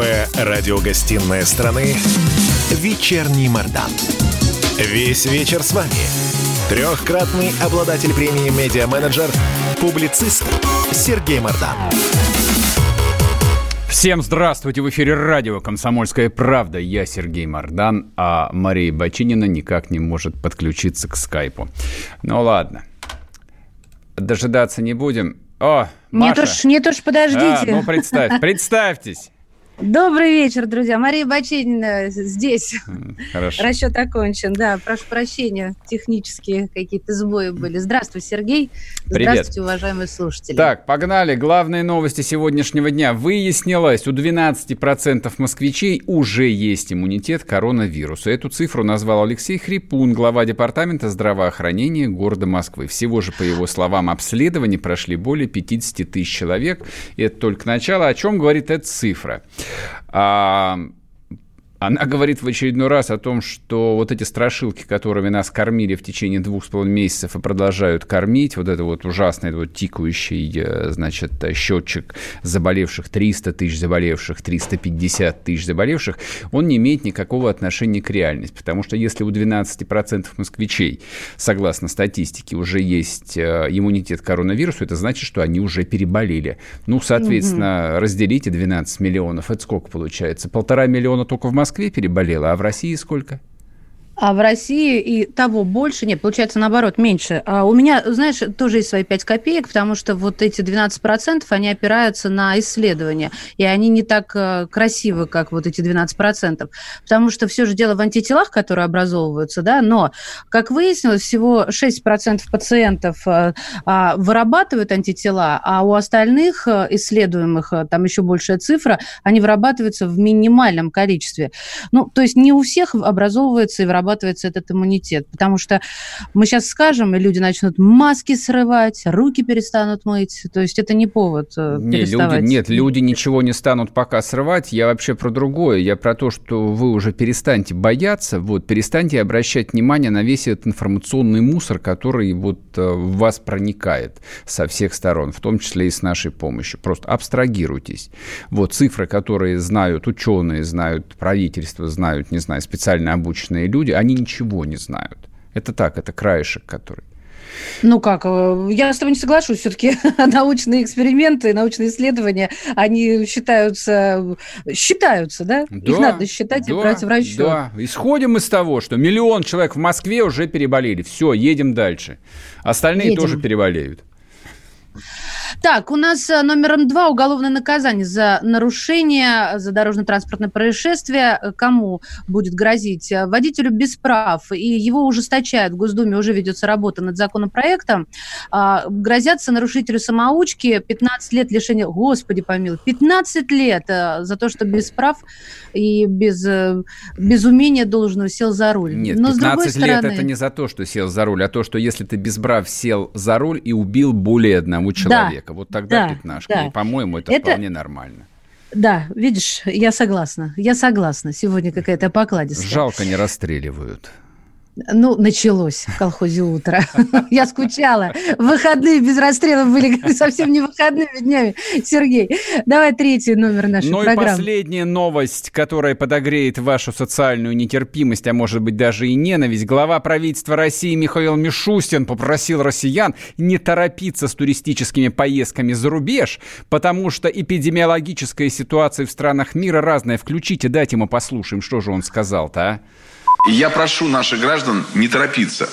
Новая радиогостинная страны «Вечерний Мордан». Весь вечер с вами. Трехкратный обладатель премии «Медиа-менеджер», публицист Сергей Мордан. Всем здравствуйте! В эфире радио «Комсомольская правда». Я Сергей Мордан, а Мария Бочинина никак не может подключиться к скайпу. Ну ладно, дожидаться не будем. О, Маша. Нет уж, нет уж, подождите. А, ну, представь, представьтесь. Добрый вечер, друзья. Мария Бачинина здесь. Хорошо. Расчет окончен. Да, прошу прощения, технические какие-то сбои были. Здравствуй, Сергей. Привет. Здравствуйте, уважаемые слушатели. Так, погнали. Главные новости сегодняшнего дня. Выяснилось, у 12% москвичей уже есть иммунитет к коронавирусу. Эту цифру назвал Алексей Хрипун, глава департамента здравоохранения города Москвы. Всего же, по его словам, обследований прошли более 50 тысяч человек. И это только начало. О чем говорит эта цифра? А, она говорит в очередной раз о том, что вот эти страшилки, которыми нас кормили в течение двух с половиной месяцев и продолжают кормить, вот это вот ужасный вот тикающий, э, значит, счетчик заболевших, 300 тысяч заболевших, 350 тысяч заболевших, он не имеет никакого отношения к реальности, потому что если у 12% москвичей, согласно статистике, уже есть э, иммунитет к коронавирусу, это значит, что они уже переболели. Ну, соответственно, угу. разделите 12 миллионов, это сколько получается? Полтора миллиона только в Москве, Москве переболело, а в России сколько? А в России и того больше, нет, получается наоборот, меньше. А у меня, знаешь, тоже есть свои 5 копеек, потому что вот эти 12%, они опираются на исследования, и они не так э, красивы, как вот эти 12%, потому что все же дело в антителах, которые образовываются, да, но, как выяснилось, всего 6% пациентов э, а, вырабатывают антитела, а у остальных э, исследуемых, там еще большая цифра, они вырабатываются в минимальном количестве. Ну, то есть не у всех образовывается и вырабатывается вырабатывается этот иммунитет. Потому что мы сейчас скажем, и люди начнут маски срывать, руки перестанут мыть. То есть это не повод э, не, люди, Нет, люди ничего не станут пока срывать. Я вообще про другое. Я про то, что вы уже перестаньте бояться, вот, перестаньте обращать внимание на весь этот информационный мусор, который вот э, в вас проникает со всех сторон, в том числе и с нашей помощью. Просто абстрагируйтесь. Вот цифры, которые знают ученые, знают правительство, знают, не знаю, специально обученные люди, они ничего не знают. Это так, это краешек, который. Ну как, э, я с тобой не соглашусь. Все-таки научные эксперименты, научные исследования, они считаются, считаются, да? да Их надо считать да, и брать в расчет. Да, исходим из того, что миллион человек в Москве уже переболели. Все, едем дальше. Остальные едем. тоже переболеют. Так, у нас э, номером два уголовное наказание за нарушение, за дорожно-транспортное происшествие. Кому будет грозить? Водителю без прав. И его ужесточают. В Госдуме уже ведется работа над законопроектом. А, грозятся нарушителю самоучки 15 лет лишения... Господи помилуй, 15 лет э, за то, что без прав и без, э, без умения должного сел за руль. Нет, Но 15 лет стороны... это не за то, что сел за руль, а то, что если ты без прав сел за руль и убил более одного человека. Да человека. Вот тогда да, пятнашка. Да. И, по-моему, это, это вполне нормально. Да, видишь, я согласна. Я согласна. Сегодня какая-то покладистая. Жалко, не расстреливают. Ну, началось в колхозе утро. Я скучала. Выходные без расстрела были совсем не выходными днями. Сергей, давай третий номер нашей ну программы. Ну и последняя новость, которая подогреет вашу социальную нетерпимость, а может быть даже и ненависть. Глава правительства России Михаил Мишустин попросил россиян не торопиться с туристическими поездками за рубеж, потому что эпидемиологическая ситуация в странах мира разная. Включите, дайте ему послушаем, что же он сказал-то, а? И я прошу наших граждан не торопиться.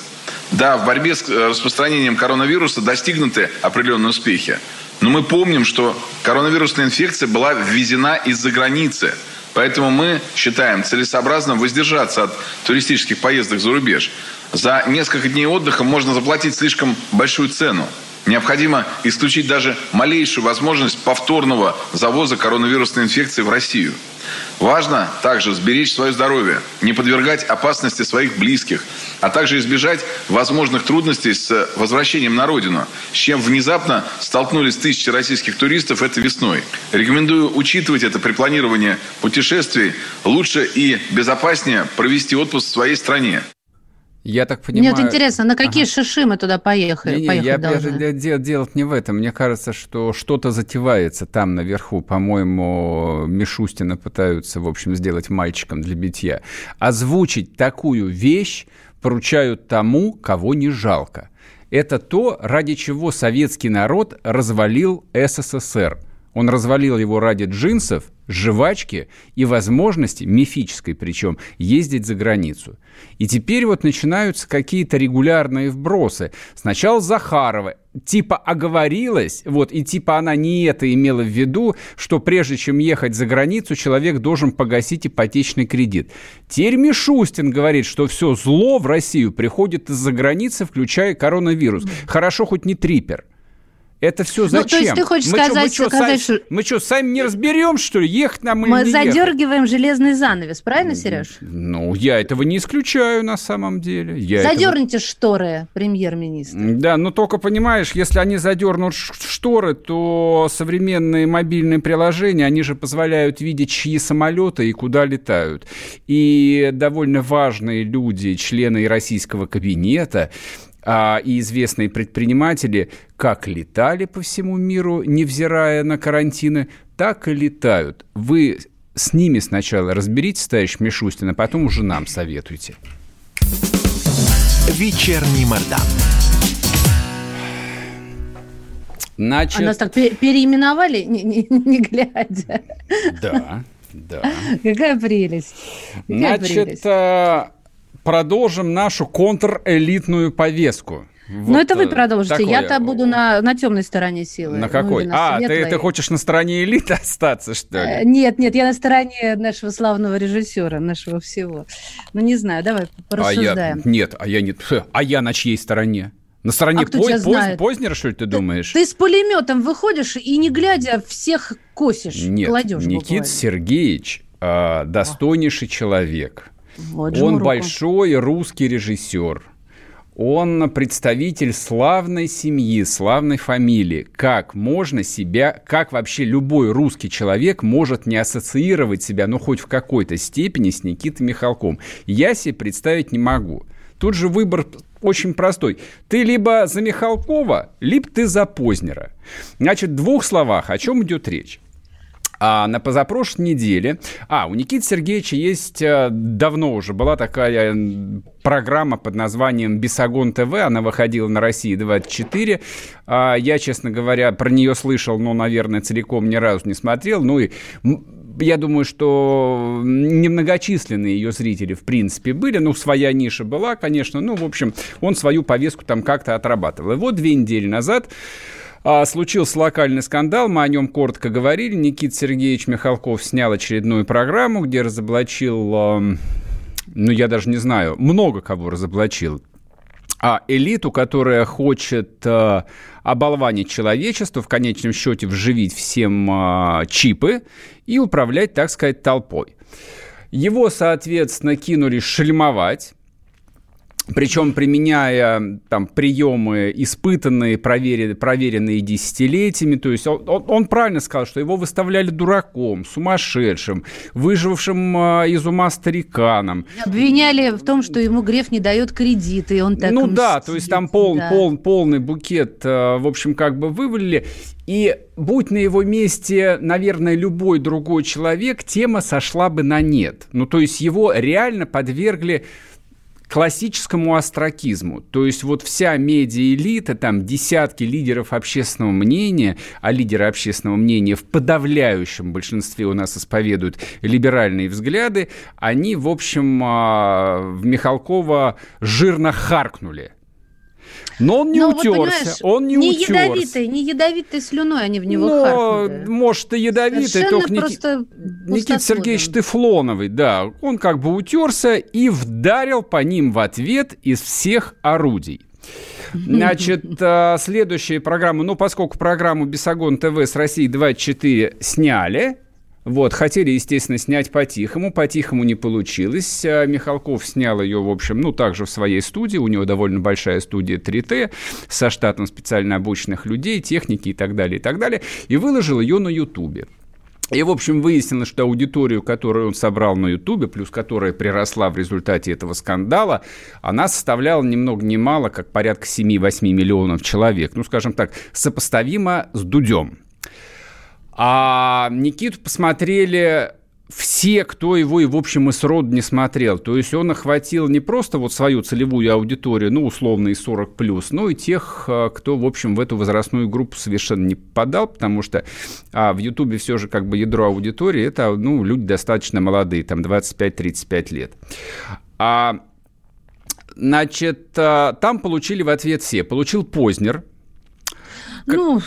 Да, в борьбе с э, распространением коронавируса достигнуты определенные успехи. Но мы помним, что коронавирусная инфекция была ввезена из-за границы. Поэтому мы считаем целесообразным воздержаться от туристических поездок за рубеж. За несколько дней отдыха можно заплатить слишком большую цену. Необходимо исключить даже малейшую возможность повторного завоза коронавирусной инфекции в Россию. Важно также сберечь свое здоровье, не подвергать опасности своих близких, а также избежать возможных трудностей с возвращением на родину, с чем внезапно столкнулись тысячи российских туристов этой весной. Рекомендую учитывать это при планировании путешествий. Лучше и безопаснее провести отпуск в своей стране. Я так понимаю... Мне вот интересно, на какие ага. шиши мы туда поехали? Не, не, я должны? Дел, делать не в этом. Мне кажется, что что-то затевается там наверху. По-моему, Мишустина пытаются, в общем, сделать мальчиком для битья. Озвучить такую вещь поручают тому, кого не жалко. Это то, ради чего советский народ развалил СССР. Он развалил его ради джинсов, жвачки и возможности, мифической причем, ездить за границу. И теперь вот начинаются какие-то регулярные вбросы. Сначала Захарова, типа оговорилась, вот, и типа она не это имела в виду, что прежде чем ехать за границу, человек должен погасить ипотечный кредит. Теперь Мишустин говорит, что все зло в Россию приходит из-за границы, включая коронавирус. Хорошо хоть не трипер. Это все зачем? Ну, то есть ты хочешь мы сказать, что, мы, сказать, сами, что... мы что, сами не разберем, что ли, ехать нам или Мы не задергиваем ехать? железный занавес, правильно, Сереж? Ну, я этого не исключаю на самом деле. Я Задерните этого... шторы, премьер-министр. Да, но только понимаешь, если они задернут шторы, то современные мобильные приложения, они же позволяют видеть, чьи самолеты и куда летают. И довольно важные люди, члены российского кабинета, а, и известные предприниматели как летали по всему миру, невзирая на карантины, так и летают. Вы с ними сначала разберитесь, товарищ Мишустин, а потом уже нам советуйте. Вечерний Мордан. Значит... А нас так переименовали, не, не, не глядя. Да, да. Какая прелесть. Какая Значит, прелесть. А, продолжим нашу контрэлитную повестку. Вот ну, это вы продолжите. Такое... Я-то буду на, на темной стороне силы. На какой? Ну, на а, ты, ты хочешь на стороне элиты остаться, что ли? Э, нет, нет, я на стороне нашего славного режиссера, нашего всего. Ну, не знаю, давай порассуждаем. А я... Нет, а я нет. А я на чьей стороне? На стороне а Поз... Поз... Познера, что ли, ты думаешь? Ты, с пулеметом выходишь и, не глядя, всех косишь, Нет, кладешь Никит буквально. Сергеевич э, достойнейший человек вот, Он руку. большой русский режиссер. Он представитель славной семьи, славной фамилии. Как можно себя, как вообще любой русский человек может не ассоциировать себя, ну, хоть в какой-то степени с Никитой Михалком? Я себе представить не могу. Тут же выбор очень простой. Ты либо за Михалкова, либо ты за Познера. Значит, в двух словах, о чем идет речь. А на позапрошлой неделе... А, у Никиты Сергеевича есть... Э, давно уже была такая программа под названием «Бесогон ТВ». Она выходила на России 24. А, я, честно говоря, про нее слышал, но, наверное, целиком ни разу не смотрел. Ну и я думаю, что немногочисленные ее зрители, в принципе, были. Ну, своя ниша была, конечно. Ну, в общем, он свою повестку там как-то отрабатывал. И вот две недели назад а, случился локальный скандал, мы о нем коротко говорили. Никит Сергеевич Михалков снял очередную программу, где разоблачил, ну, я даже не знаю, много кого разоблачил. А элиту, которая хочет э, оболванить человечество, в конечном счете вживить всем э, чипы и управлять, так сказать, толпой. Его, соответственно, кинули шельмовать. Причем применяя там приемы, испытанные, проверенные, проверенные десятилетиями. То есть он, он, он правильно сказал, что его выставляли дураком, сумасшедшим, выжившим э, из ума стариканом. Обвиняли в том, что ему Греф не дает кредиты, и он так Ну мстит. да, то есть там пол, да. пол, полный букет, э, в общем, как бы вывалили. И будь на его месте, наверное, любой другой человек, тема сошла бы на нет. Ну, то есть его реально подвергли классическому астракизму. То есть вот вся медиа-элита, там десятки лидеров общественного мнения, а лидеры общественного мнения в подавляющем большинстве у нас исповедуют либеральные взгляды, они, в общем, а, в Михалкова жирно харкнули. Но он не Но, утерся, вот, он не, не утерся. Ядовитой, не ядовитой слюной они в него Но, харкнули. может, и ядовитой, Совершенно только Ники... Никита Сергеевич Тефлоновый, да, он как бы утерся и вдарил по ним в ответ из всех орудий. Значит, а, следующая программа, ну, поскольку программу «Бесогон ТВ» с России 24 сняли, вот, хотели, естественно, снять по-тихому, по-тихому не получилось. А Михалков снял ее, в общем, ну, также в своей студии, у него довольно большая студия 3T, со штатом специально обученных людей, техники и так далее, и так далее, и выложил ее на Ютубе. И, в общем, выяснилось, что аудиторию, которую он собрал на Ютубе, плюс которая приросла в результате этого скандала, она составляла ни много ни мало, как порядка 7-8 миллионов человек. Ну, скажем так, сопоставимо с Дудем. А Никиту посмотрели все, кто его и, в общем, и сроду не смотрел. То есть он охватил не просто вот свою целевую аудиторию, ну, условно, и 40+, плюс, но и тех, а, кто, в общем, в эту возрастную группу совершенно не попадал, потому что а, в Ютубе все же как бы ядро аудитории – это, ну, люди достаточно молодые, там 25-35 лет. А, значит, а, там получили в ответ все. Получил Познер, ну,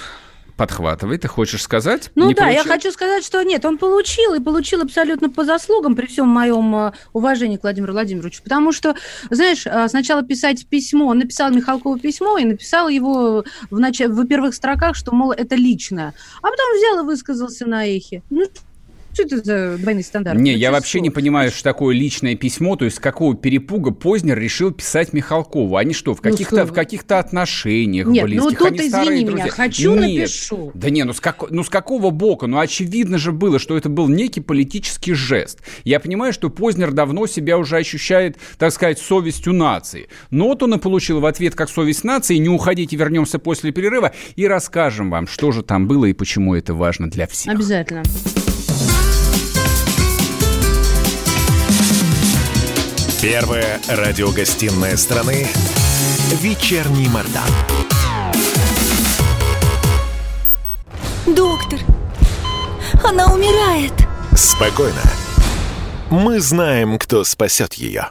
подхватывай. Ты хочешь сказать? Ну не да, получил? я хочу сказать, что нет, он получил, и получил абсолютно по заслугам, при всем моем э, уважении к Владимиру Владимировичу. Потому что, знаешь, э, сначала писать письмо, он написал Михалкову письмо и написал его в, нач... в первых строках, что, мол, это личное. А потом взял и высказался на эхе. Ну, что это за двойные стандарты? Не, ну, я вообще не понимаю, что такое личное письмо, то есть какого перепуга Познер решил писать Михалкову. Они что, в ну, каких-то, в каких-то отношениях Нет, близких? ну тут, Они извини меня, друзья. хочу, Нет. напишу. Да не, ну с, как, ну с какого бока? Ну очевидно же было, что это был некий политический жест. Я понимаю, что Познер давно себя уже ощущает, так сказать, совестью нации. Но вот он и получил в ответ как совесть нации. Не уходите, вернемся после перерыва и расскажем вам, что же там было и почему это важно для всех. Обязательно. Первая радиогостинная страны «Вечерний Мордан». Доктор, она умирает. Спокойно. Мы знаем, кто спасет ее.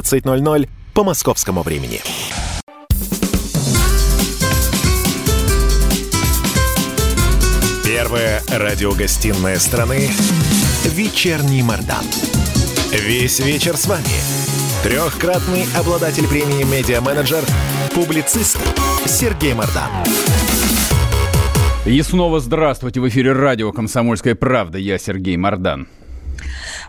17.00 по московскому времени. Первая радиогостинная страны «Вечерний Мордан». Весь вечер с вами. Трехкратный обладатель премии «Медиа-менеджер», публицист Сергей Мордан. И снова здравствуйте. В эфире радио «Комсомольская правда». Я Сергей Мордан.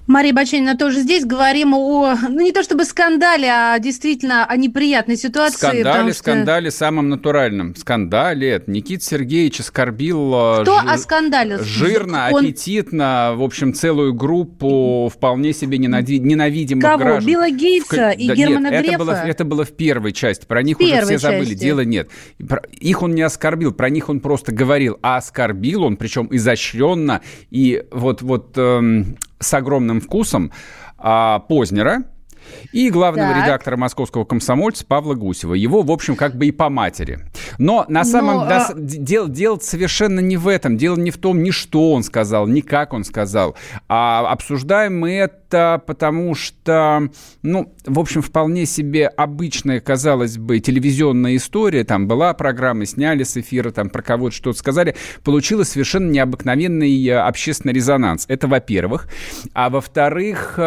Мария Баченина тоже здесь. Говорим о, ну не то чтобы скандале, а действительно о неприятной ситуации. Скандале, что... скандале самом натуральном. Скандале. Никит Сергеевич оскорбил... Э, Кто жир... оскандалил? Жирно, Он... аппетитно, в общем, целую группу вполне себе ненави... ненавидимых Кого? граждан. Билла Гейтса в... и да, Германа нет, Грефа? Это было, это было в первой части. Про них уже все забыли. Части. Дело нет. Их он не оскорбил, про них он просто говорил. А оскорбил он, причем изощренно. И вот, вот эм, с огромным вкусом а, Познера, и главного так. редактора московского комсомольца Павла Гусева. Его, в общем, как бы и по матери. Но на самом Но, а... дело, дело совершенно не в этом. Дело не в том, ни что он сказал, ни как он сказал. А обсуждаем мы это потому, что, ну, в общем, вполне себе обычная, казалось бы, телевизионная история. Там была программа, сняли с эфира, там про кого-то что-то сказали. Получилось совершенно необыкновенный э, общественный резонанс. Это во-первых. А во-вторых...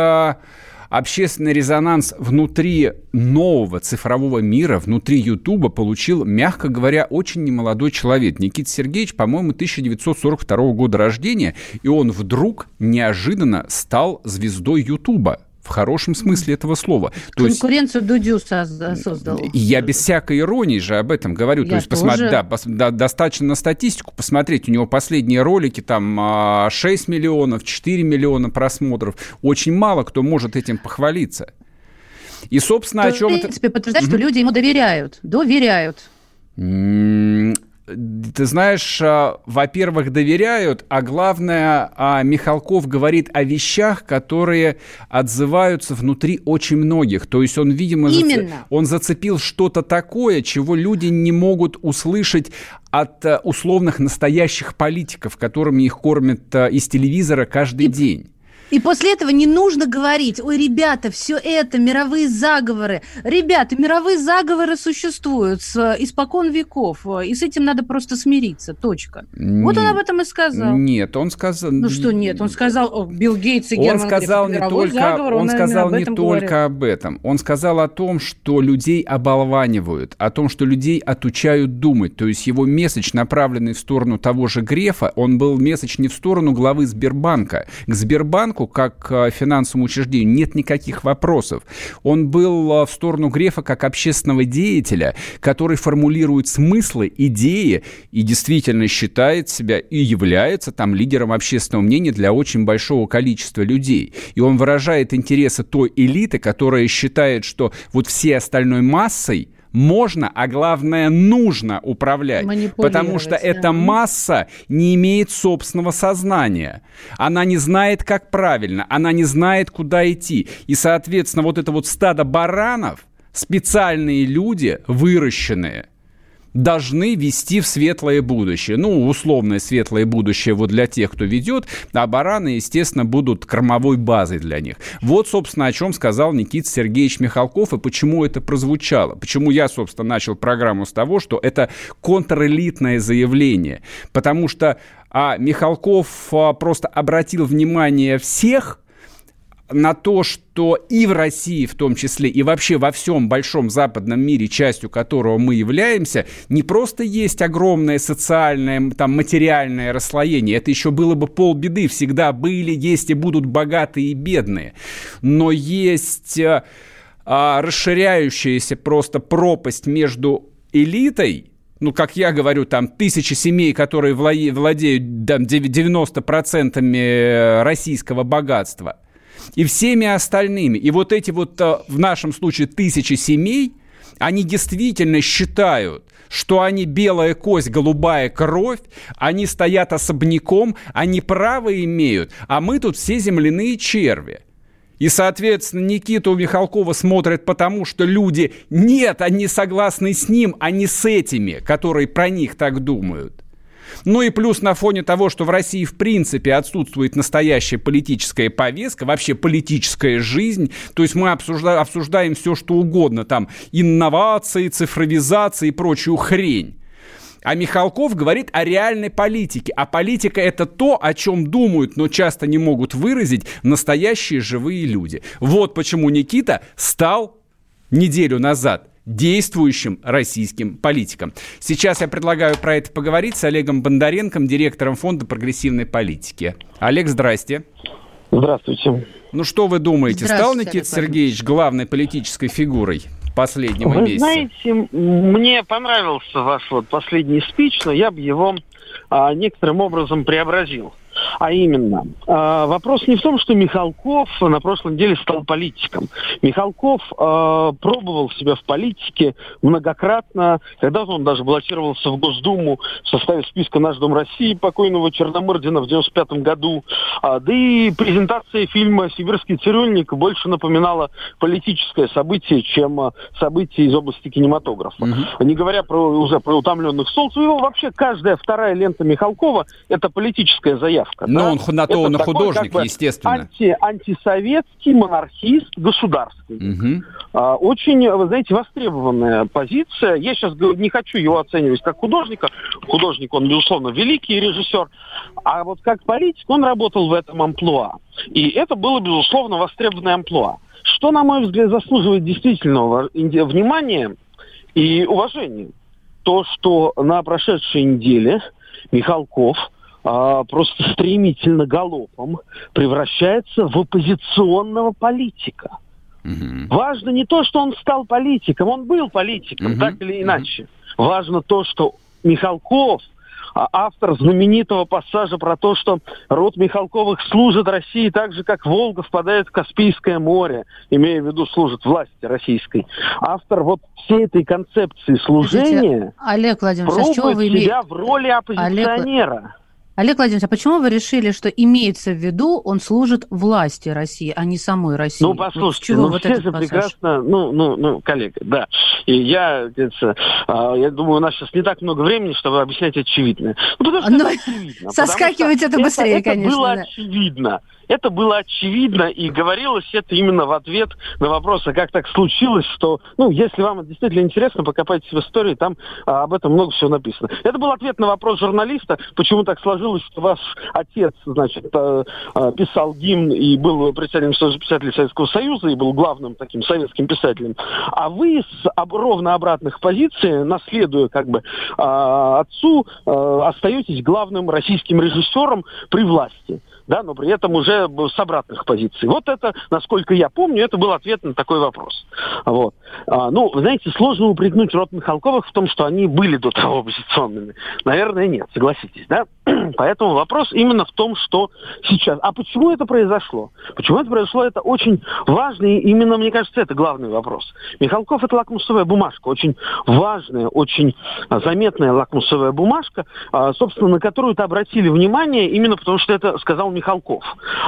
Общественный резонанс внутри нового цифрового мира, внутри Ютуба получил, мягко говоря, очень немолодой человек. Никита Сергеевич, по-моему, 1942 года рождения, и он вдруг неожиданно стал звездой Ютуба в хорошем смысле этого слова. То Конкуренцию есть, Дудю создал. Я без всякой иронии же об этом говорю. Я То есть, посмотри, да, пос, да, достаточно на статистику посмотреть. У него последние ролики там 6 а, миллионов, 4 миллиона просмотров. Очень мало кто может этим похвалиться. И, собственно, То, о чем... В принципе, это... подтверждает, что люди ему доверяют. Доверяют. Ты знаешь, а, во-первых, доверяют, а главное, а, Михалков говорит о вещах, которые отзываются внутри очень многих. То есть он, видимо, Именно. Зац... он зацепил что-то такое, чего люди не могут услышать от а, условных настоящих политиков, которыми их кормят из телевизора каждый И... день. И после этого не нужно говорить, ой, ребята, все это мировые заговоры. Ребята, мировые заговоры существуют с испокон веков, и с этим надо просто смириться, точка. Нет, вот он об этом и сказал. Нет, он сказал... Ну что нет, он сказал, Билл Гейтс и Герман Он сказал не только, заговор, он, он сказал не только говорит. об этом. Он сказал о том, что людей оболванивают, о том, что людей отучают думать. То есть его месседж, направленный в сторону того же Грефа, он был месседж не в сторону главы Сбербанка. К Сбербанку, как к финансовому учреждению, нет никаких вопросов. Он был а, в сторону Грефа как общественного деятеля, который формулирует смыслы, идеи и действительно считает себя и является там лидером общественного мнения для очень большого количества людей. И он выражает интересы той элиты, которая считает, что вот все остальной массой можно, а главное нужно управлять. Потому что да. эта масса не имеет собственного сознания. Она не знает, как правильно, она не знает, куда идти. И, соответственно, вот это вот стадо баранов, специальные люди, выращенные – должны вести в светлое будущее. Ну, условное светлое будущее вот для тех, кто ведет, а бараны, естественно, будут кормовой базой для них. Вот, собственно, о чем сказал Никита Сергеевич Михалков и почему это прозвучало. Почему я, собственно, начал программу с того, что это контрэлитное заявление. Потому что а Михалков а, просто обратил внимание всех на то, что и в России в том числе, и вообще во всем большом западном мире, частью которого мы являемся, не просто есть огромное социальное, там, материальное расслоение, это еще было бы полбеды, всегда были, есть и будут богатые и бедные, но есть а, а расширяющаяся просто пропасть между элитой, ну, как я говорю, там тысячи семей, которые владеют там, 90% российского богатства – и всеми остальными. И вот эти вот, э, в нашем случае, тысячи семей, они действительно считают, что они белая кость, голубая кровь, они стоят особняком, они право имеют, а мы тут все земляные черви. И, соответственно, Никиту Михалкова смотрят потому, что люди, нет, они согласны с ним, а не с этими, которые про них так думают. Ну и плюс на фоне того, что в России в принципе отсутствует настоящая политическая повестка, вообще политическая жизнь, то есть мы обсуждаем, обсуждаем все, что угодно, там инновации, цифровизация и прочую хрень. А Михалков говорит о реальной политике. А политика это то, о чем думают, но часто не могут выразить настоящие живые люди. Вот почему Никита стал неделю назад действующим российским политикам. Сейчас я предлагаю про это поговорить с Олегом Бондаренком, директором Фонда прогрессивной политики. Олег, здрасте. Здравствуйте. Ну что вы думаете, стал Никита Сергеевич главной политической фигурой последнего вы месяца? Вы знаете, мне понравился ваш вот последний спич, но я бы его а, некоторым образом преобразил. А именно, э, вопрос не в том, что Михалков на прошлой неделе стал политиком. Михалков э, пробовал себя в политике многократно. Когда-то он даже баллотировался в Госдуму в составе списка «Наш Дом России» покойного Черномырдина в 95 году. А, да и презентация фильма «Сибирский цирюльник» больше напоминала политическое событие, чем а, событие из области кинематографа. Угу. Не говоря про, уже про «Утомленных солнц». Его вообще каждая вторая лента Михалкова – это политическая заявка заявка. Но да? он на то он художник, как бы, естественно. Анти, антисоветский монархист государственный. Угу. А, очень, вы знаете, востребованная позиция. Я сейчас не хочу его оценивать как художника. Художник, он, безусловно, великий режиссер. А вот как политик он работал в этом амплуа. И это было, безусловно, востребованное амплуа. Что, на мой взгляд, заслуживает действительного внимания и уважения? То, что на прошедшей неделе Михалков – а, просто стремительно галопом превращается в оппозиционного политика. Угу. Важно не то, что он стал политиком, он был политиком, угу. так или иначе. Угу. Важно то, что Михалков, а, автор знаменитого пассажа про то, что род Михалковых служит России так же, как Волга впадает в Каспийское море, имея в виду служит власти российской. Автор вот всей этой концепции служения Олег Владимирович, а пробует а себя в роли оппозиционера. Олег... Олег Владимирович, а почему вы решили, что имеется в виду, он служит власти России, а не самой России? Ну, послушайте, вот ну вот все же пассаж? прекрасно, ну, ну, ну, коллега, да. И я, а, я думаю, у нас сейчас не так много времени, чтобы объяснять очевидное. Ну, потому что Но... это очевидно. Соскакивать это быстрее, это, конечно. Это было да. очевидно. Это было очевидно, и говорилось это именно в ответ на вопрос, а как так случилось, что, ну, если вам это действительно интересно, покопайтесь в истории, там а, об этом много всего написано. Это был ответ на вопрос журналиста, почему так сложилось, что ваш отец, значит, а, а, писал гимн и был председателем Союза писателей Советского Союза, и был главным таким советским писателем, а вы с об, ровно обратных позиций, наследуя как бы а, отцу, а, остаетесь главным российским режиссером при власти да, но при этом уже с обратных позиций. Вот это, насколько я помню, это был ответ на такой вопрос. Вот. А, ну, знаете, сложно упрекнуть род Михалковых в том, что они были до того оппозиционными. Наверное, нет, согласитесь, да? Поэтому вопрос именно в том, что сейчас. А почему это произошло? Почему это произошло? Это очень важный, именно, мне кажется, это главный вопрос. Михалков – это лакмусовая бумажка, очень важная, очень заметная лакмусовая бумажка, а, собственно, на которую-то обратили внимание именно потому, что это сказал Михалков.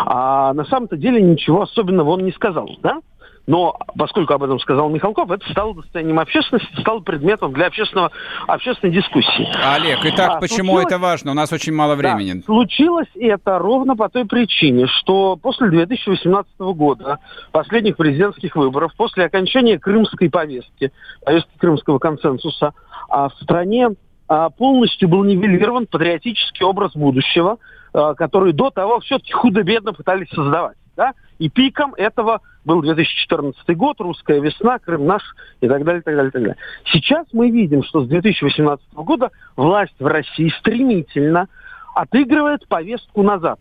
А на самом-то деле ничего особенного он не сказал, да? Но поскольку об этом сказал Михалков, это стало достоянием общественности, стало предметом для общественного, общественной дискуссии. Олег, итак, а, почему это важно? У нас очень мало времени. Да, случилось это ровно по той причине, что после 2018 года, последних президентских выборов, после окончания крымской повестки, повестки крымского консенсуса, а в стране а, полностью был нивелирован патриотический образ будущего – которые до того все-таки худо-бедно пытались создавать. Да? И пиком этого был 2014 год, русская весна, Крым наш и так далее, так далее, так далее. Сейчас мы видим, что с 2018 года власть в России стремительно отыгрывает повестку назад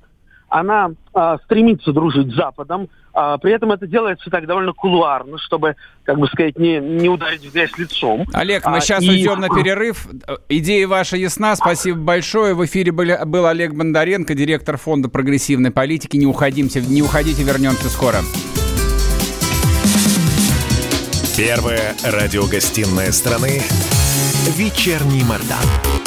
она а, стремится дружить с Западом, а, при этом это делается так довольно кулуарно, чтобы, как бы сказать, не, не ударить в грязь лицом. Олег, мы а, сейчас и... уйдем на перерыв. Идея ваша ясна, спасибо большое. В эфире был, был Олег Бондаренко, директор Фонда прогрессивной политики. Не уходите, не уходите, вернемся скоро. Первая радиогостинная страны «Вечерний Мордан».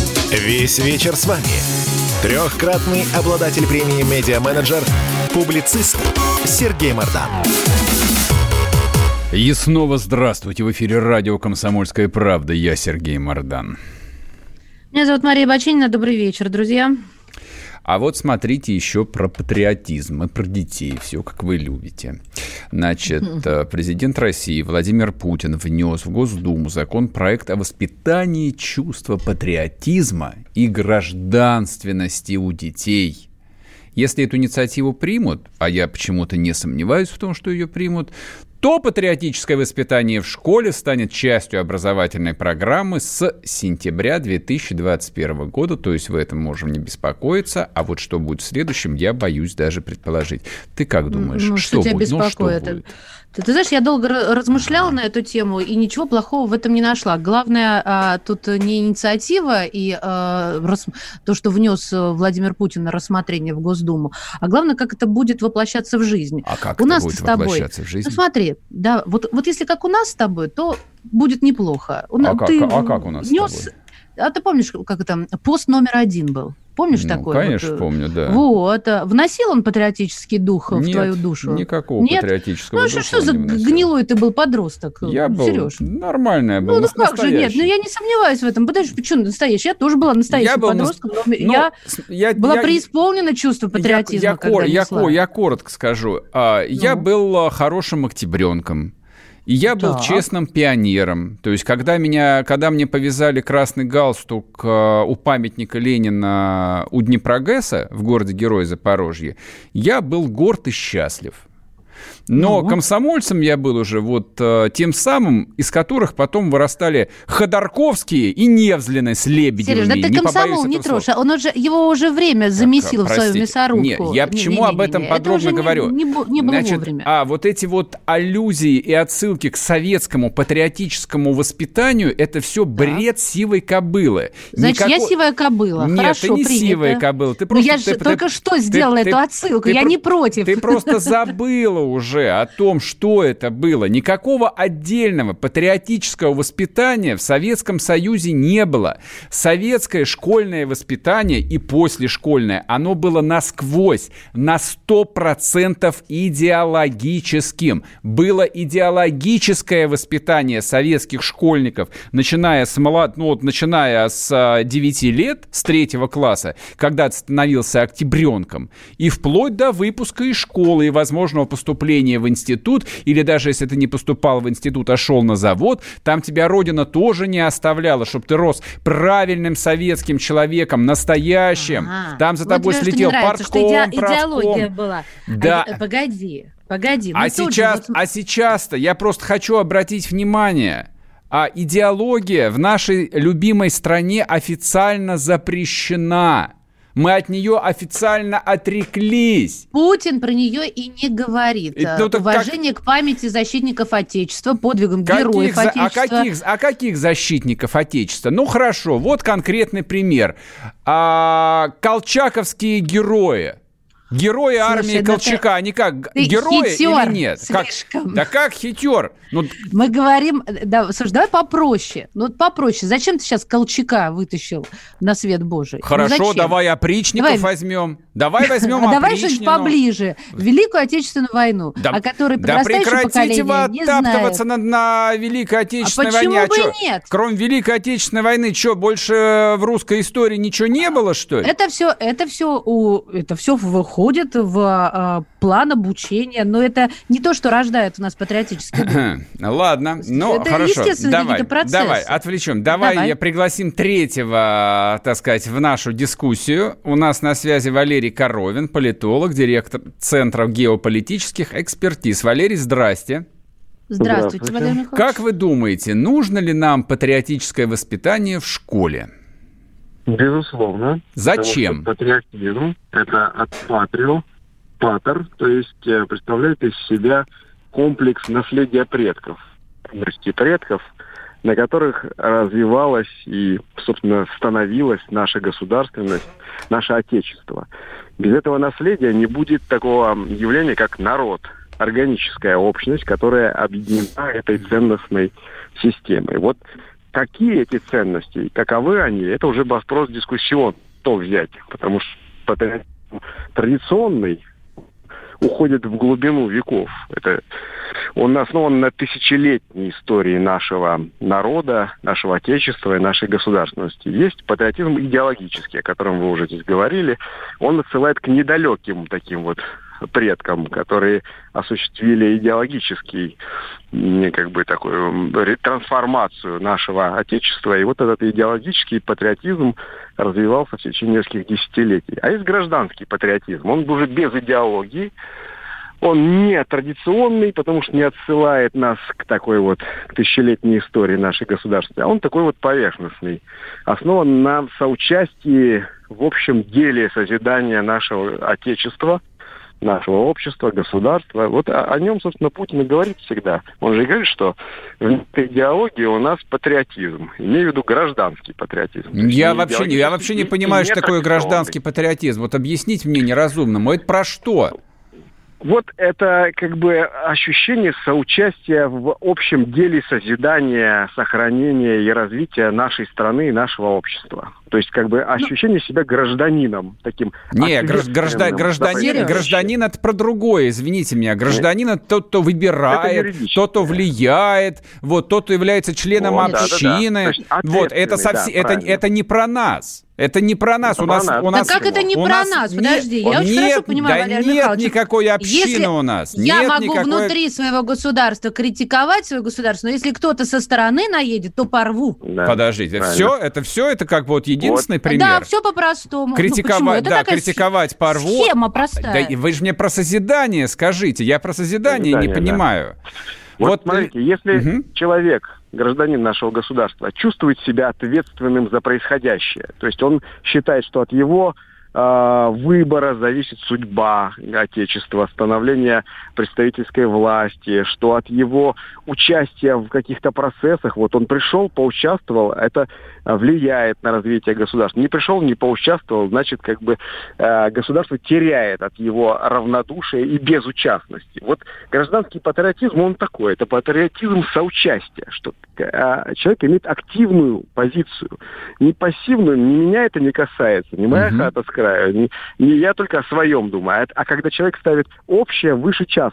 Весь вечер с вами – Трехкратный обладатель премии «Медиа-менеджер», публицист Сергей Мардан. И снова здравствуйте. В эфире радио «Комсомольская правда». Я Сергей Мардан. Меня зовут Мария Бачинина. Добрый вечер, друзья. А вот смотрите еще про патриотизм и про детей. Все, как вы любите. Значит, э, президент России Владимир Путин внес в Госдуму законопроект о воспитании чувства патриотизма и гражданственности у детей – если эту инициативу примут, а я почему-то не сомневаюсь в том, что ее примут, то патриотическое воспитание в школе станет частью образовательной программы с сентября 2021 года, то есть в этом можем не беспокоиться, а вот что будет в следующем, я боюсь даже предположить. Ты как думаешь, ну, что, что тебя будет? Беспокоит? Ну, что будет? Ты, ты знаешь, я долго размышляла на эту тему и ничего плохого в этом не нашла. Главное, а, тут не инициатива и а, рас, то, что внес э, Владимир Путин на рассмотрение в Госдуму, а главное, как это будет воплощаться в жизнь. А как у это нас будет с тобой, воплощаться в жизнь? Ну смотри, да, вот, вот если как у нас с тобой, то будет неплохо. А, как, а как у нас внес, с тобой? А ты помнишь, как это, пост номер один был? Помнишь ну, такое? Конечно, вот, э, помню, да. Вот. А вносил он патриотический дух Нет, в твою душу? никакого Нет? патриотического ну, духа Ну, что за гнилой ты был подросток, Я был Сереж? нормальная был, Ну, ну как же, нет, ну я не сомневаюсь в этом. Подожди, почему настоящий? Я тоже была настоящим я был подростком, но ну, я, я была я, преисполнена чувство патриотизма, я, я, когда я, я, я коротко скажу. А, ну. Я был хорошим октябренком. И я был так. честным пионером. То есть, когда, меня, когда мне повязали красный галстук э, у памятника Ленина у Днепрогресса в городе Герой Запорожье, я был горд и счастлив. Но ну. комсомольцем я был уже вот э, тем самым, из которых потом вырастали Ходорковские и Невзлины с Лебедевыми. Сереж, да ты комсомол не трожь, он уже, его уже время замесил так, в свою мясорубку. Нет, я почему не, не, не, об этом подробно это говорю? Не, не, не было Значит, вовремя. А вот эти вот аллюзии и отсылки к советскому патриотическому воспитанию, это все бред да. сивой кобылы. Значит, Никако... я сивая кобыла. Нет, Хорошо, ты не принято. сивая кобыла. Ты просто, Но я же ты, только ты, что сделала ты, эту отсылку, ты, я ты, не против. Ты просто забыла уже о том, что это было. Никакого отдельного патриотического воспитания в Советском Союзе не было. Советское школьное воспитание и послешкольное, оно было насквозь, на 100% идеологическим. Было идеологическое воспитание советских школьников, начиная с молод... ну, вот, начиная с 9 лет, с третьего класса, когда становился октябренком, и вплоть до выпуска из школы и возможного поступления в институт, или даже если ты не поступал в институт, а шел на завод, там тебя родина тоже не оставляла, чтобы ты рос правильным советским человеком, настоящим. Там за тобой вот слетел партком, что иде- идеология была. Да. А, погоди, погоди. А сейчас, вот... а сейчас-то я просто хочу обратить внимание – а идеология в нашей любимой стране официально запрещена. Мы от нее официально отреклись. Путин про нее и не говорит. И, ну, Уважение как... к памяти защитников Отечества, подвигам каких, героев а Отечества. А каких, а каких защитников Отечества? Ну хорошо, вот конкретный пример. А, колчаковские герои. Герои Слушай, армии ну Колчака, ты, они как, ты герои хитер или нет? Как, да как хитер? Ну, Мы говорим, да, слушай, давай попроще. Ну, попроще. Зачем ты сейчас Колчака вытащил на свет Божий? Ну, Хорошо, ну, давай опричников давай. возьмем. Давай возьмем а Давай что-нибудь поближе. Великую Отечественную войну, да, о которой Да прекратите вы оттаптываться на, на Великой а Отечественной а войне. А бы что, нет? Кроме Великой Отечественной войны, что, больше в русской истории ничего не было, что ли? Это все, это все, у, это все выходит в э, план обучения, но это не то, что рождает у нас патриотический Ладно, ну это хорошо. Давай, давай, отвлечем. Давай, давай пригласим третьего, так сказать, в нашу дискуссию. У нас на связи Валерий Коровин, политолог, директор Центра геополитических экспертиз. Валерий, здрасте. Здравствуйте, Здравствуйте. Валерий Михайлович. Как вы думаете, нужно ли нам патриотическое воспитание в школе? Безусловно. Зачем? Патриотизм – это от патрио, патер, то есть э, представляет из себя комплекс наследия предков, мудрости предков, на которых развивалась и, собственно, становилась наша государственность, наше Отечество. Без этого наследия не будет такого явления, как народ, органическая общность, которая объединена этой ценностной системой. Вот какие эти ценности, каковы они, это уже вопрос дискуссион, то взять, потому что традиционный уходит в глубину веков. Это, он основан на тысячелетней истории нашего народа, нашего отечества и нашей государственности. Есть патриотизм идеологический, о котором вы уже здесь говорили. Он отсылает к недалеким таким вот предкам, которые осуществили идеологический, как бы такую трансформацию нашего Отечества. И вот этот идеологический патриотизм развивался в течение нескольких десятилетий. А есть гражданский патриотизм. Он уже без идеологии, он не традиционный, потому что не отсылает нас к такой вот к тысячелетней истории нашей государства, а он такой вот поверхностный, основан на соучастии в общем деле созидания нашего Отечества, нашего общества, государства. Вот о, о нем, собственно, Путин и говорит всегда. Он же говорит, что в идеологии у нас патриотизм. Имею в виду гражданский патриотизм. Я вообще, я вообще не понимаю, что такое гражданский патриотизм. Вот объяснить мне неразумному. Это про что? Вот это как бы ощущение соучастия в общем деле созидания, сохранения и развития нашей страны и нашего общества. То есть как бы ну, ощущение себя гражданином таким. Не, граждан, гражданин, гражданин это про другое, извините меня. Гражданин это тот, кто выбирает, тот, кто влияет, вот тот, кто является членом вот, общины. Да, да, да. вот это совсем, да, это, это не про нас. Это не про нас. Это у нас, нас. У нас да как это не про нас? нас? Подожди, нет, я очень нет, хорошо понимаю, да Валерий нет Михайлович. никакой общины если у нас. Я нет могу никакой... внутри своего государства критиковать свое государство, но если кто-то со стороны наедет, то порву. Да, Подождите, все, это все, это как бы вот единственный вот. пример. Да, все по-простому. Критиковать, ну, да, критиковать порву. Схема простая. Да, вы же мне про созидание скажите. Я про созидание, созидание не понимаю. Вот, вот смотрите, если угу. человек, гражданин нашего государства, чувствует себя ответственным за происходящее, то есть он считает, что от его э, выбора зависит судьба Отечества, становление представительской власти, что от его участия в каких-то процессах, вот он пришел, поучаствовал, это влияет на развитие государства. Не пришел, не поучаствовал, значит, как бы э, государство теряет от его равнодушия и безучастности. Вот гражданский патриотизм, он такой, это патриотизм соучастия, что э, человек имеет активную позицию, не пассивную, меня это не касается, не моя uh-huh. хата с краю, не, не я только о своем думаю, а, а когда человек ставит общее выше частного.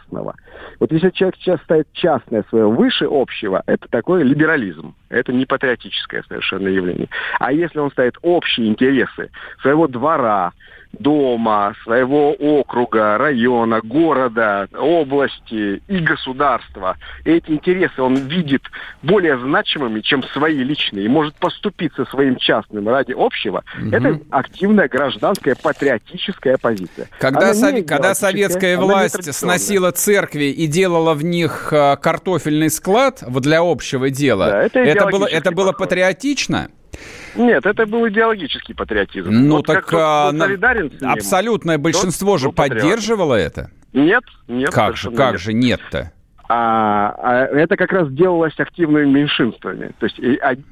Вот если человек сейчас ставит частное свое выше общего, это такой либерализм. Это не патриотическое совершенно явление. А если он ставит общие интересы своего двора, дома, своего округа, района, города, области и государства. И эти интересы он видит более значимыми, чем свои личные, и может поступиться своим частным ради общего. Угу. Это активная гражданская патриотическая позиция. Когда, сов... когда советская власть сносила церкви и делала в них а, картофельный склад для общего дела, да, это, это, было, это было патриотично? Нет, это был идеологический патриотизм. Ну вот так а, солидарен абсолютное большинство же поддерживало это. Нет, нет. Как же, как нет. же нет-то? А, а это как раз делалось активными меньшинствами. То есть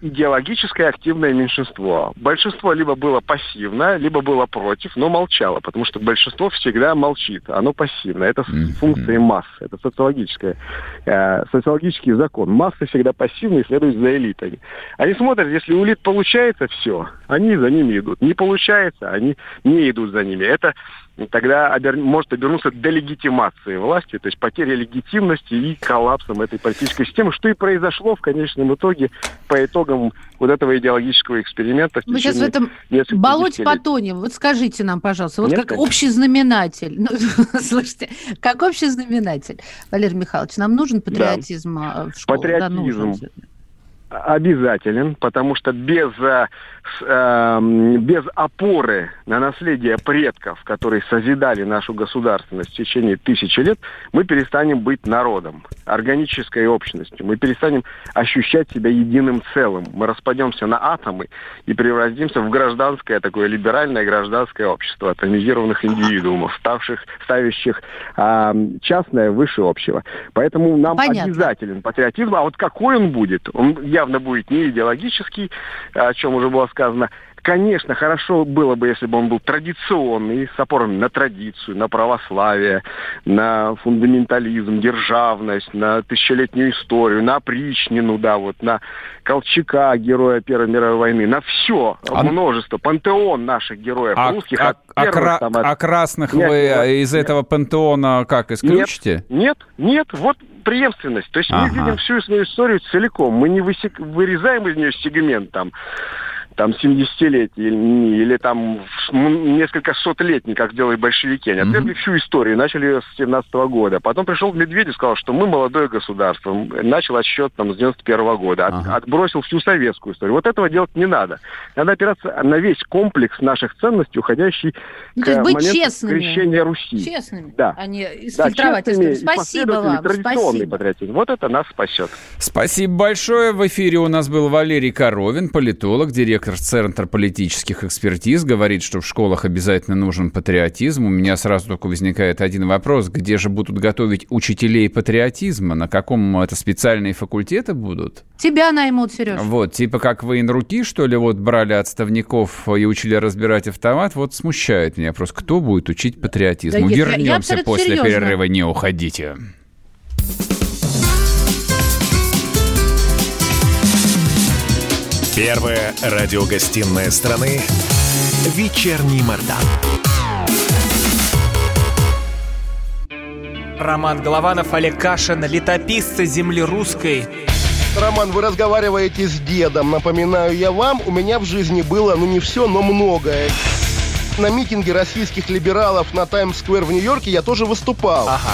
идеологическое активное меньшинство. Большинство либо было пассивно, либо было против, но молчало, потому что большинство всегда молчит, оно пассивно. Это функция массы, это социологическое, э, социологический закон. Масса всегда пассивна и следует за элитами. Они смотрят, если у элит получается все, они за ними идут. Не получается, они не идут за ними. Это тогда обер... может обернуться делегитимацией власти, то есть потеря легитимности и коллапсом этой политической системы, что и произошло в конечном итоге по итогам вот этого идеологического эксперимента. Мы сейчас в этом болоть потонем. Вот скажите нам, пожалуйста, вот Нет, как конечно. общий знаменатель, ну, слушайте, как общий знаменатель, Валерий Михайлович, нам нужен патриотизм да. в школе? Патриотизм. Да, нужен обязателен, потому что без, э, э, без опоры на наследие предков, которые созидали нашу государственность в течение тысячи лет, мы перестанем быть народом, органической общностью. Мы перестанем ощущать себя единым целым. Мы распадемся на атомы и превратимся в гражданское, такое либеральное гражданское общество атомизированных индивидуумов, ставших, ставящих э, частное выше общего. Поэтому нам Понятно. обязателен патриотизм. А вот какой он будет? Он явно будет не идеологический, о чем уже было сказано, Конечно, хорошо было бы, если бы он был традиционный, с опорами на традицию, на православие, на фундаментализм, державность, на тысячелетнюю историю, на опричнину, да, вот, на Колчака, героя Первой мировой войны, на все, а... множество, пантеон наших героев, а, русских, а, от а первых, а, там, от... а красных нет, вы нет, из нет. этого пантеона как, исключите? Нет, нет, нет, вот преемственность. То есть ага. мы видим всю свою историю целиком. Мы не высек... вырезаем из нее сегмент там там 70-летий или, или там несколько сот-летний, как сделали большевики. Они отвергли mm-hmm. всю историю, начали ее с 17 -го года. Потом пришел Медведев, сказал, что мы молодое государство. Начал отсчет там с 91 -го года. От, uh-huh. Отбросил всю советскую историю. Вот этого делать не надо. Надо опираться на весь комплекс наших ценностей, уходящий ну, к моменту честными. крещения Руси. Честными, да. а не фильтровать да, честными Спасибо вам. Традиционный Спасибо. патриотизм. Вот это нас спасет. Спасибо большое. В эфире у нас был Валерий Коровин, политолог, директор директор Центра политических экспертиз, говорит, что в школах обязательно нужен патриотизм. У меня сразу только возникает один вопрос. Где же будут готовить учителей патриотизма? На каком это специальные факультеты будут? Тебя наймут, Сереж. Вот, типа как военруки, что ли, вот брали отставников и учили разбирать автомат. Вот смущает меня просто, кто будет учить патриотизму. Да, Вернемся я, я после серьезно. перерыва, не уходите. Первая радиогостинная страны «Вечерний Мордан». Роман Голованов, Олег Кашин, летописцы земли русской. Роман, вы разговариваете с дедом. Напоминаю я вам, у меня в жизни было, ну не все, но многое. На митинге российских либералов на Таймс-сквер в Нью-Йорке я тоже выступал. Ага.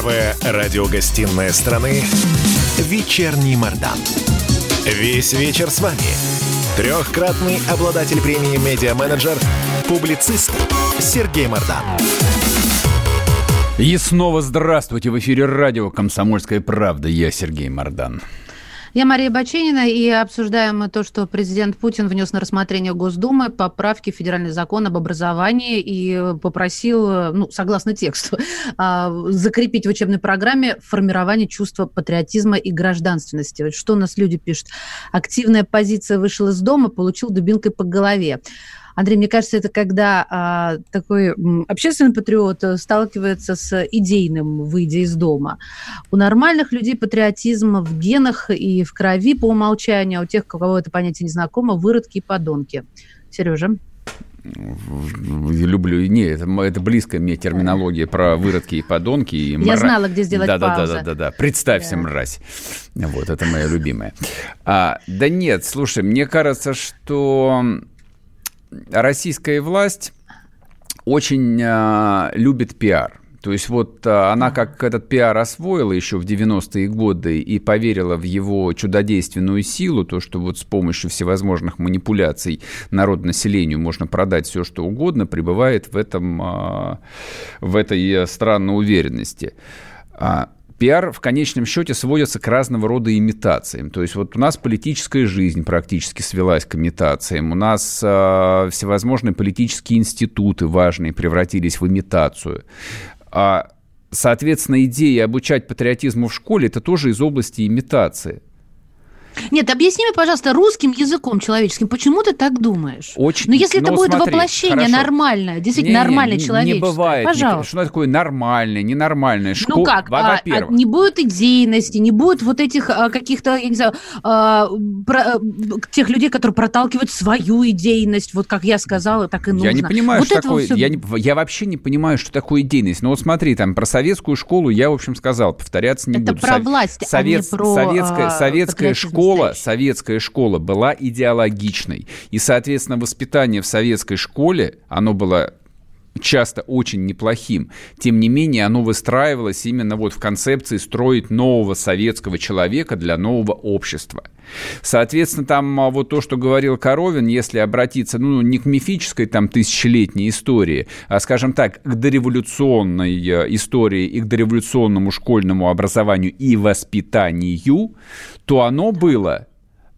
Первая радиогостинная страны «Вечерний Мордан». Весь вечер с вами. Трехкратный обладатель премии «Медиа-менеджер», публицист Сергей Мордан. И снова здравствуйте. В эфире радио «Комсомольская правда». Я Сергей Мордан. Я Мария Баченина, и обсуждаем мы то, что президент Путин внес на рассмотрение Госдумы поправки в федеральный закон об образовании и попросил, ну, согласно тексту, а, закрепить в учебной программе формирование чувства патриотизма и гражданственности. Что у нас люди пишут? Активная позиция вышел из дома, получил дубинкой по голове. Андрей, мне кажется, это когда а, такой общественный патриот э, сталкивается с идейным, выйдя из дома. У нормальных людей патриотизм в генах и в крови по умолчанию, а у тех, у кого это понятие не знакомо, выродки и подонки. Сережа? люблю. Не, это, это близкая мне терминология про выродки и подонки. И мра... Я знала, где сделать да, паузу. Да, да, да, да, да. Представься, да. мразь. Вот, это моя любимая. А, да нет, слушай, мне кажется, что российская власть очень э, любит пиар. То есть вот а, она как этот пиар освоила еще в 90-е годы и поверила в его чудодейственную силу, то, что вот с помощью всевозможных манипуляций народ населению можно продать все, что угодно, пребывает в, этом, а, в этой э, странной уверенности. Пиар в конечном счете сводится к разного рода имитациям. То есть вот у нас политическая жизнь практически свелась к имитациям. У нас э, всевозможные политические институты важные превратились в имитацию. А, соответственно, идея обучать патриотизму в школе – это тоже из области имитации. Нет, объясни мне, пожалуйста, русским языком человеческим, почему ты так думаешь? Очень. Но ну, если это будет смотри, воплощение хорошо. нормальное, действительно не, нормальное не, человеческое, не бывает. пожалуйста. Что такое нормальное, ненормальное? Школ... Ну как? А, а, не будет идейности, не будет вот этих а, каких-то, я не знаю, а, про, а, тех людей, которые проталкивают свою идейность, вот как я сказала, так и нужно. Я не понимаю, вот что такое. Все... Я, не, я вообще не понимаю, что такое идейность. Но вот смотри, там про советскую школу я, в общем, сказал, повторяться не это буду. Это про власть, Совет, а не про советская, советская школа, советская советская школа была идеологичной. И, соответственно, воспитание в советской школе, оно было часто очень неплохим. Тем не менее, оно выстраивалось именно вот в концепции строить нового советского человека для нового общества. Соответственно, там а, вот то, что говорил Коровин, если обратиться, ну, не к мифической там тысячелетней истории, а, скажем так, к дореволюционной э, истории и к дореволюционному школьному образованию и воспитанию, то оно было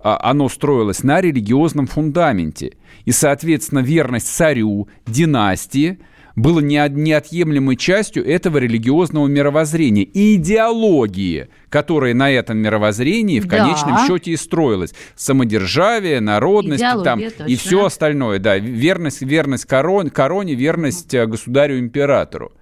оно строилось на религиозном фундаменте. И, соответственно, верность царю, династии было неотъемлемой частью этого религиозного мировоззрения и идеологии, которая на этом мировоззрении в конечном да. счете и строилась. Самодержавие, народность там, и все остальное. Да, верность, верность корон, короне, верность э, государю-императору.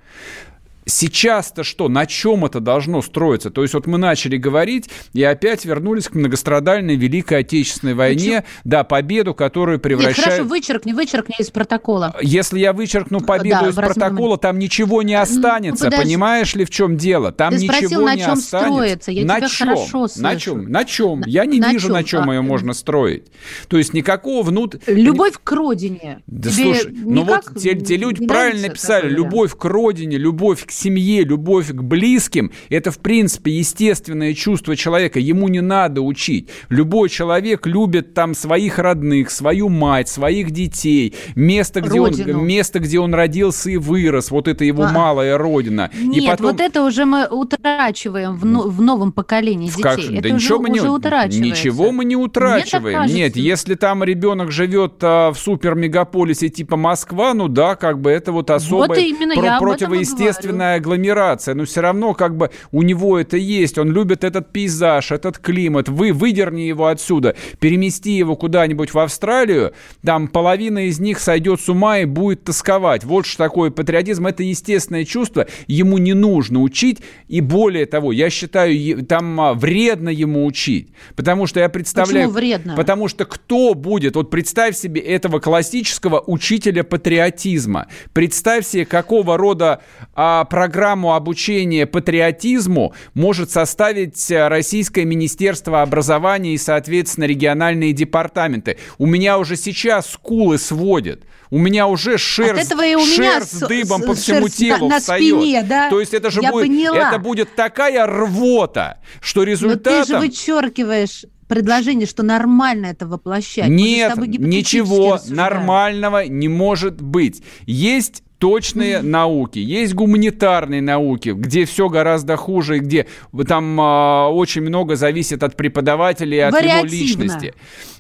Сейчас-то что? На чем это должно строиться? То есть вот мы начали говорить и опять вернулись к многострадальной Великой Отечественной войне, Почему? да, победу, которую превращают... Нет, хорошо, вычеркни, вычеркни из протокола. Если я вычеркну победу да, из протокола, там ничего не останется, ну, понимаешь ли, в чем дело? Там Ты ничего спросил, не на чем останется. строится. Я на тебя чем? хорошо слышу. На чем? На чем? На, я не на вижу, чем? на чем а, ее можно строить. То есть никакого внут... Любовь к родине. Да Тебе слушай, ну вот те, те люди правильно написали, любовь к родине, любовь к семье, любовь к близким – это, в принципе, естественное чувство человека. Ему не надо учить. Любой человек любит там своих родных, свою мать, своих детей, место, где, он, место, где он родился и вырос. Вот это его а. малая родина. Нет, и потом... вот это уже мы утрачиваем в, ну, в новом поколении детей. Как? Это да уже, ничего, мы не, ничего мы не утрачиваем. Нет, если там ребенок живет а, в супер-мегаполисе типа Москва, ну да, как бы это вот особое вот про- противоестественное урбанная агломерация, но все равно как бы у него это есть, он любит этот пейзаж, этот климат, вы выдерни его отсюда, перемести его куда-нибудь в Австралию, там половина из них сойдет с ума и будет тосковать. Вот что такое патриотизм, это естественное чувство, ему не нужно учить, и более того, я считаю, там а, вредно ему учить, потому что я представляю... Почему вредно? Потому что кто будет, вот представь себе этого классического учителя патриотизма, представь себе, какого рода а, программу обучения патриотизму может составить а, Российское Министерство образования и, соответственно, региональные департаменты. У меня уже сейчас скулы сводят. У меня уже шерсть, От и у шерсть меня дыбом по всему телу на, на встает. Спине, да? То есть это же Я будет, поняла. это будет такая рвота, что результатом... Но ты же вычеркиваешь предложение, что нормально это воплощать. Нет, ничего нормального не может быть. Есть точные науки, есть гуманитарные науки, где все гораздо хуже, где там э, очень много зависит от преподавателя и от его личности.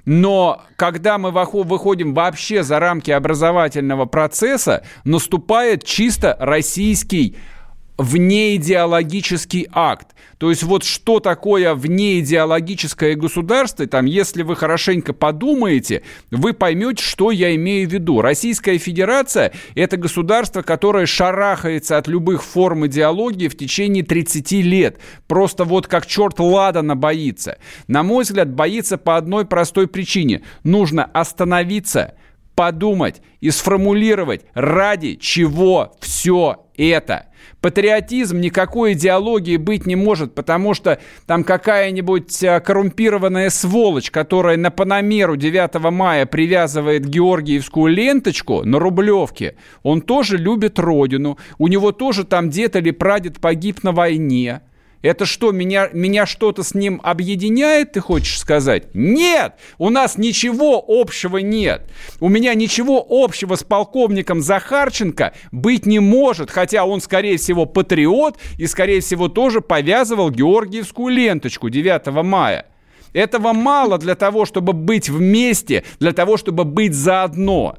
Но когда мы выходим вообще за рамки образовательного процесса, наступает чисто российский внеидеологический акт. То есть вот что такое внеидеологическое государство, там, если вы хорошенько подумаете, вы поймете, что я имею в виду. Российская Федерация – это государство, которое шарахается от любых форм идеологии в течение 30 лет. Просто вот как черт ладана боится. На мой взгляд, боится по одной простой причине. Нужно остановиться, подумать и сформулировать, ради чего все это. Патриотизм никакой идеологии быть не может, потому что там какая-нибудь э, коррумпированная сволочь, которая на Панамеру 9 мая привязывает георгиевскую ленточку на Рублевке, он тоже любит родину, у него тоже там дед или прадед погиб на войне. Это что, меня, меня что-то с ним объединяет, ты хочешь сказать? Нет! У нас ничего общего нет. У меня ничего общего с полковником Захарченко быть не может, хотя он, скорее всего, патриот и, скорее всего, тоже повязывал георгиевскую ленточку 9 мая. Этого мало для того, чтобы быть вместе, для того, чтобы быть заодно.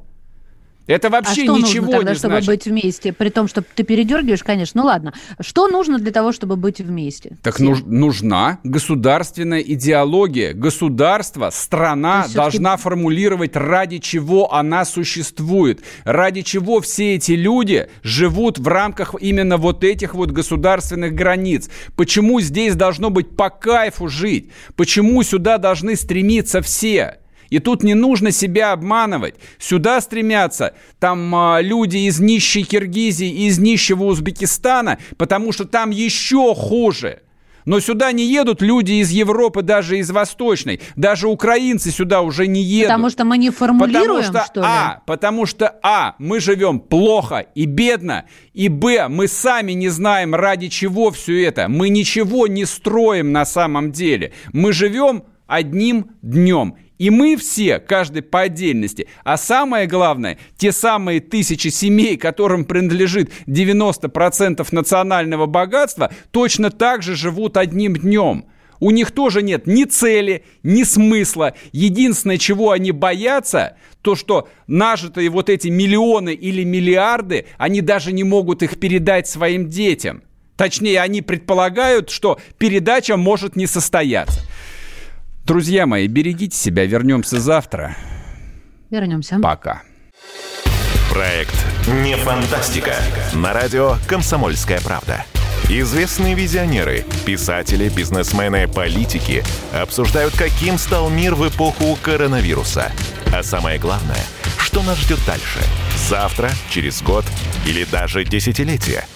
Это вообще а что ничего нужно тогда, не чтобы значит. быть вместе? При том, что ты передергиваешь, конечно. Ну ладно. Что нужно для того, чтобы быть вместе? Так нуж, нужна государственная идеология. Государство, страна должна формулировать, ради чего она существует. Ради чего все эти люди живут в рамках именно вот этих вот государственных границ. Почему здесь должно быть по кайфу жить? Почему сюда должны стремиться все? И тут не нужно себя обманывать. Сюда стремятся там а, люди из нищей Киргизии, из нищего Узбекистана, потому что там еще хуже. Но сюда не едут люди из Европы, даже из Восточной. Даже украинцы сюда уже не едут. Потому что мы не формулируем, потому что, что ли? А, потому что А, мы живем плохо и бедно, и Б, мы сами не знаем, ради чего все это. Мы ничего не строим на самом деле. Мы живем одним днем. И мы все, каждый по отдельности, а самое главное, те самые тысячи семей, которым принадлежит 90% национального богатства, точно так же живут одним днем. У них тоже нет ни цели, ни смысла. Единственное, чего они боятся, то, что нажитые вот эти миллионы или миллиарды, они даже не могут их передать своим детям. Точнее, они предполагают, что передача может не состояться. Друзья мои, берегите себя. Вернемся завтра. Вернемся. Пока. Проект «Не фантастика». На радио «Комсомольская правда». Известные визионеры, писатели, бизнесмены, политики обсуждают, каким стал мир в эпоху коронавируса. А самое главное, что нас ждет дальше? Завтра, через год или даже десятилетие –